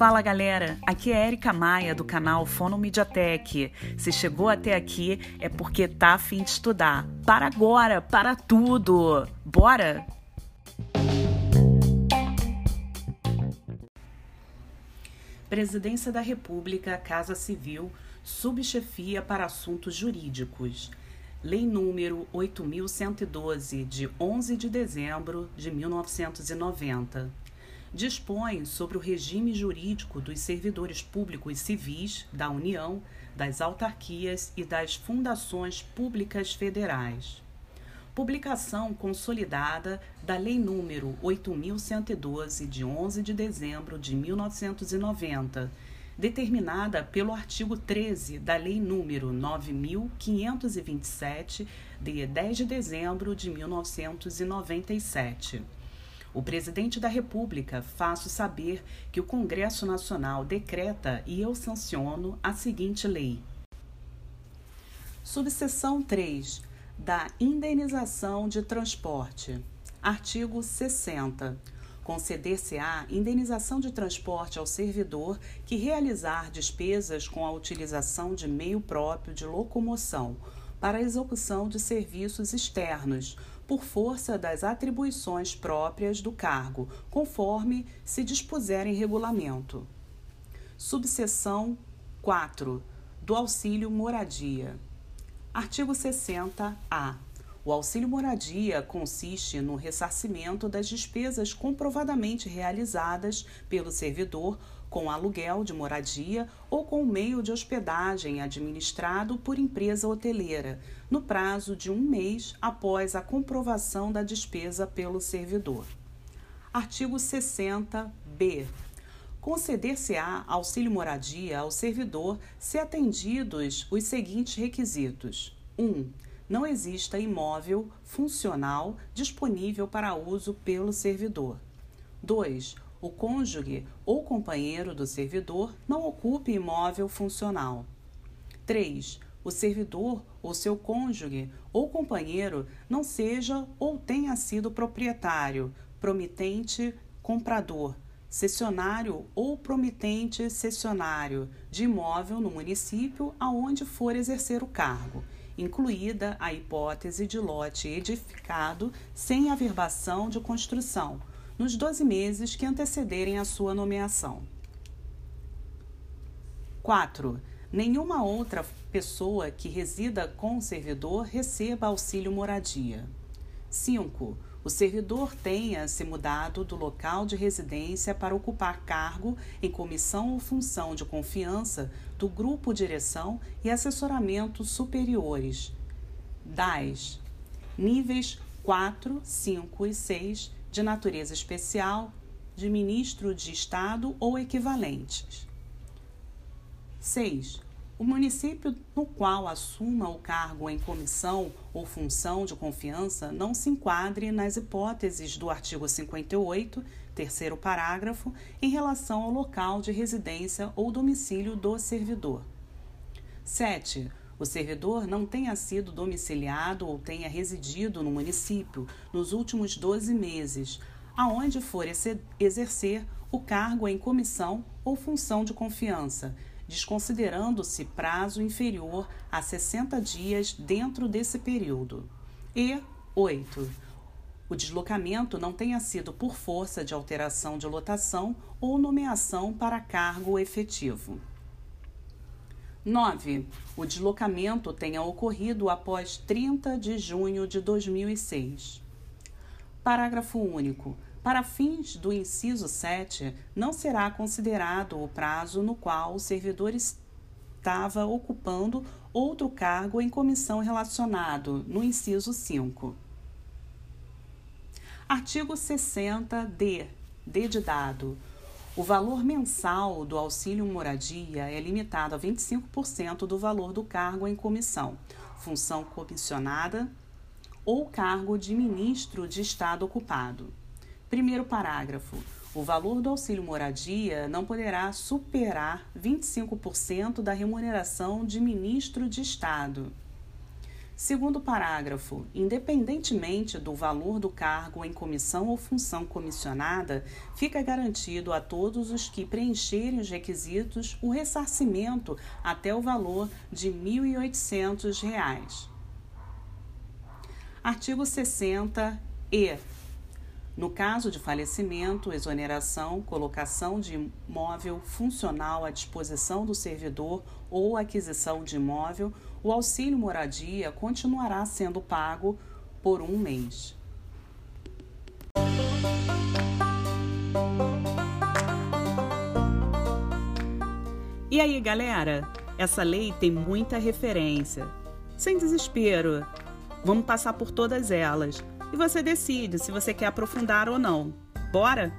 Fala galera, aqui é Erika Maia do canal Fono Mediatek. Se chegou até aqui é porque tá afim de estudar. Para agora, para tudo! Bora! Presidência da República, Casa Civil, Subchefia para Assuntos Jurídicos. Lei número 8112, de 11 de dezembro de 1990 dispõe sobre o regime jurídico dos servidores públicos civis da União, das autarquias e das fundações públicas federais. Publicação consolidada da Lei número 8112 de 11 de dezembro de 1990, determinada pelo artigo 13 da Lei número 9527 de 10 de dezembro de 1997 o presidente da República faço saber que o Congresso Nacional decreta e eu sanciono a seguinte lei. Subseção 3 da indenização de transporte. Artigo 60. Conceder-se-á indenização de transporte ao servidor que realizar despesas com a utilização de meio próprio de locomoção para a execução de serviços externos, por força das atribuições próprias do cargo, conforme se dispuser em regulamento. Subseção 4 do auxílio moradia. Artigo 60-A. O auxílio moradia consiste no ressarcimento das despesas comprovadamente realizadas pelo servidor com aluguel de moradia ou com meio de hospedagem administrado por empresa hoteleira, no prazo de um mês após a comprovação da despesa pelo servidor. Artigo 60b. Conceder-se-á auxílio moradia ao servidor se atendidos os seguintes requisitos: 1. Um, não exista imóvel funcional disponível para uso pelo servidor. 2 o cônjuge ou companheiro do servidor não ocupe imóvel funcional. 3. O servidor ou seu cônjuge ou companheiro não seja ou tenha sido proprietário, promitente, comprador, cessionário ou promitente cessionário de imóvel no município aonde for exercer o cargo, incluída a hipótese de lote edificado sem averbação de construção nos 12 meses que antecederem a sua nomeação. 4. Nenhuma outra pessoa que resida com o servidor receba auxílio moradia. 5. O servidor tenha se mudado do local de residência para ocupar cargo em comissão ou função de confiança do grupo direção e assessoramento superiores. 10. Níveis 4, 5 e 6 de natureza especial, de ministro de Estado ou equivalentes. 6. O município no qual assuma o cargo em comissão ou função de confiança não se enquadre nas hipóteses do artigo 58, terceiro parágrafo, em relação ao local de residência ou domicílio do servidor. 7 o servidor não tenha sido domiciliado ou tenha residido no município nos últimos 12 meses, aonde for exercer o cargo em comissão ou função de confiança, desconsiderando-se prazo inferior a 60 dias dentro desse período. E 8. O deslocamento não tenha sido por força de alteração de lotação ou nomeação para cargo efetivo. 9. O deslocamento tenha ocorrido após 30 de junho de 2006. Parágrafo único. Para fins do inciso 7, não será considerado o prazo no qual o servidor estava ocupando outro cargo em comissão relacionado no inciso 5. Artigo 60-D. D. O valor mensal do auxílio moradia é limitado a 25% do valor do cargo em comissão, função comissionada ou cargo de ministro de Estado ocupado. Primeiro parágrafo. O valor do auxílio moradia não poderá superar 25% da remuneração de ministro de Estado. Segundo parágrafo, independentemente do valor do cargo em comissão ou função comissionada, fica garantido a todos os que preencherem os requisitos o ressarcimento até o valor de R$ 1.800. Artigo 60 e no caso de falecimento, exoneração, colocação de imóvel funcional à disposição do servidor ou aquisição de imóvel, o auxílio moradia continuará sendo pago por um mês. E aí, galera? Essa lei tem muita referência. Sem desespero, vamos passar por todas elas e você decide se você quer aprofundar ou não. Bora?